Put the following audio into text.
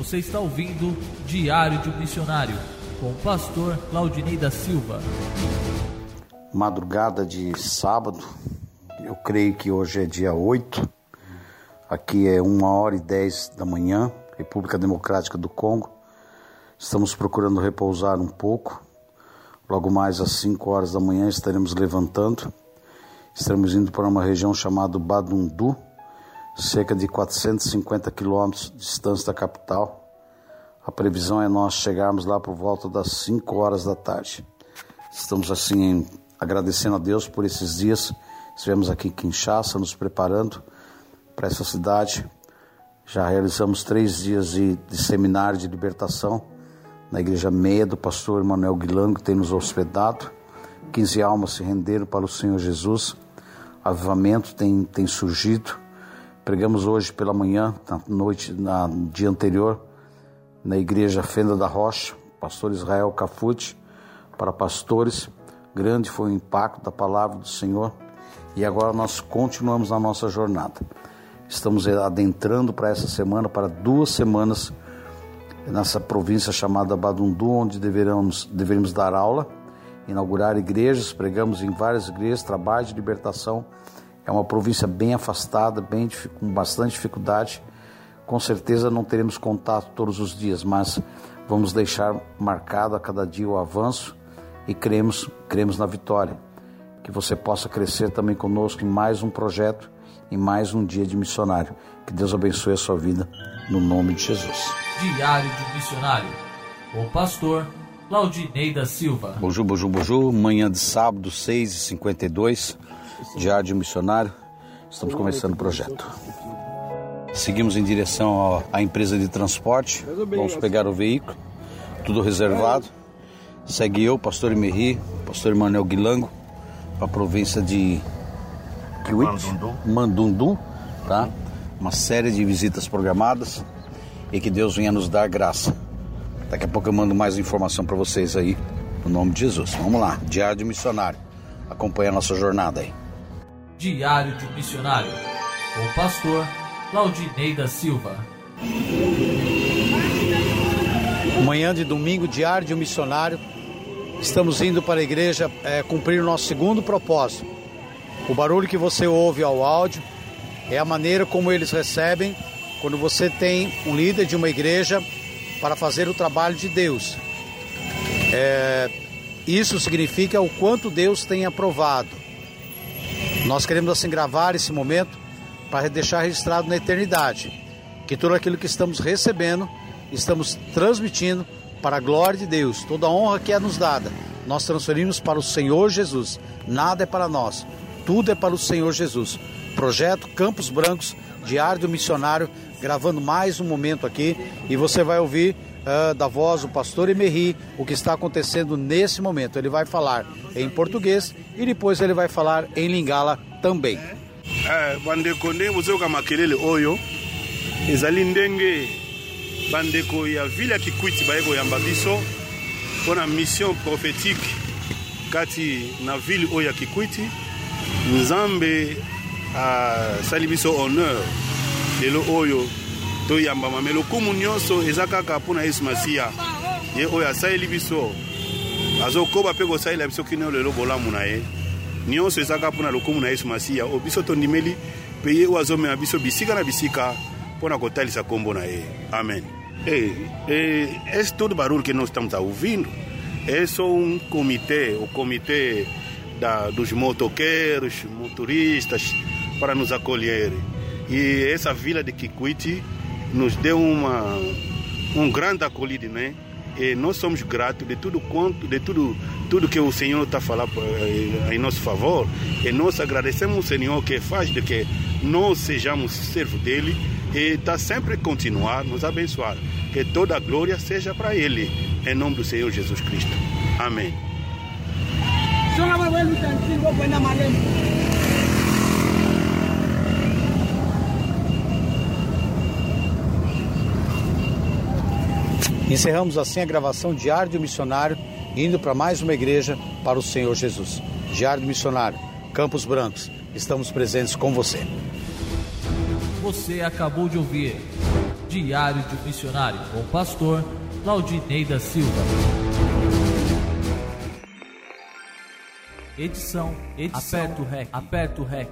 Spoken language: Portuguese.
Você está ouvindo Diário de um Missionário com o pastor Claudinei da Silva. Madrugada de sábado, eu creio que hoje é dia 8, aqui é 1 hora e 10 da manhã, República Democrática do Congo. Estamos procurando repousar um pouco. Logo mais às 5 horas da manhã estaremos levantando. Estaremos indo para uma região chamada Badundu, cerca de 450 quilômetros de distância da capital. A previsão é nós chegarmos lá por volta das 5 horas da tarde. Estamos assim agradecendo a Deus por esses dias. Estivemos aqui em Kinshasa nos preparando para essa cidade. Já realizamos três dias de, de seminário de libertação na igreja meia do pastor Manuel Guilango, que tem nos hospedado. 15 almas se renderam para o Senhor Jesus. Avivamento tem, tem surgido. Pregamos hoje pela manhã, na noite, na, dia anterior, na igreja Fenda da Rocha, pastor Israel Cafute, para pastores. Grande foi o impacto da palavra do Senhor e agora nós continuamos na nossa jornada. Estamos adentrando para essa semana, para duas semanas, nessa província chamada Badundu, onde deveremos, deveremos dar aula, inaugurar igrejas, pregamos em várias igrejas, trabalho de libertação. É uma província bem afastada, bem, com bastante dificuldade. Com certeza não teremos contato todos os dias, mas vamos deixar marcado a cada dia o avanço e cremos, cremos na vitória. Que você possa crescer também conosco em mais um projeto, em mais um dia de missionário. Que Deus abençoe a sua vida, no nome de Jesus. Diário de Missionário, o pastor Claudinei da Silva. Bonjour, bonjour, bonjour. Manhã de sábado, 6h52, Diário de um Missionário. Estamos começando o projeto. Seguimos em direção à empresa de transporte. Vamos pegar o veículo, tudo reservado. Segue eu, pastor Emerri, pastor Emanuel Guilango, para a província de Mandundu. Mandundu, tá? Uma série de visitas programadas e que Deus venha nos dar graça. Daqui a pouco eu mando mais informação para vocês aí, no nome de Jesus. Vamos lá, Diário de Missionário. Acompanha a nossa jornada aí. Diário de Missionário, com o pastor Claudinei da Silva. Manhã de domingo, Diário de Missionário. Estamos indo para a igreja é, cumprir o nosso segundo propósito. O barulho que você ouve ao áudio é a maneira como eles recebem quando você tem um líder de uma igreja para fazer o trabalho de Deus. É, isso significa o quanto Deus tem aprovado. Nós queremos assim gravar esse momento para deixar registrado na eternidade que tudo aquilo que estamos recebendo, estamos transmitindo para a glória de Deus. Toda a honra que é nos dada, nós transferimos para o Senhor Jesus. Nada é para nós, tudo é para o Senhor Jesus. Projeto Campos Brancos, Diário do Missionário, gravando mais um momento aqui e você vai ouvir uh, da voz do pastor Emerri o que está acontecendo nesse momento. Ele vai falar em português e depois ele vai falar em lingala também. Eh, bandeko ya ville ya kikwiti baye biso mpona mission prophétique kati na ville oyo ya kikwiti nzambe asali biso honneur. Lelo oyo toyambama me lokumu nyonso eza kaka mpona yesu masiya ye oyo asaleli biso. Azokoba mpe kosalela biso kino lelo bolamu na ye. Nyonso eza kaka mpona lokumu na yesu masiya oyo biso tondimeli mpe ye oyo azomema biso bisika na bisika mpona kotalisa nkombo na ye. Amen. E, e, esse todo barulho que nós estamos ouvindo? É só um comitê o comitê da, dos motoqueiros motoristas para nos acolher. E essa vila de Kikwiti nos deu uma um grande acolhida né? E nós somos gratos de tudo quanto de tudo tudo que o Senhor está falando em nosso favor. E nós agradecemos o Senhor que faz de que nós sejamos servos dele e está sempre continuar nos abençoar. Que toda a glória seja para ele em nome do Senhor Jesus Cristo. Amém Encerramos assim a gravação Diário do Missionário, indo para mais uma igreja para o Senhor Jesus. Diário do Missionário, Campos Brancos, estamos presentes com você. Você acabou de ouvir Diário de um Missionário, com o pastor Claudinei da Silva. Edição, edição, aperto o rec, aperto o rec.